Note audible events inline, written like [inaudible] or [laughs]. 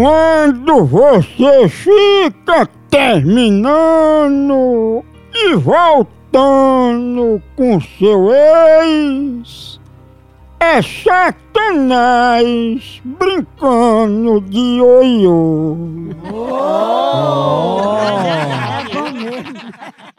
Quando você fica terminando e voltando com seu ex, é satanás brincando de oiô. Oh. [laughs] É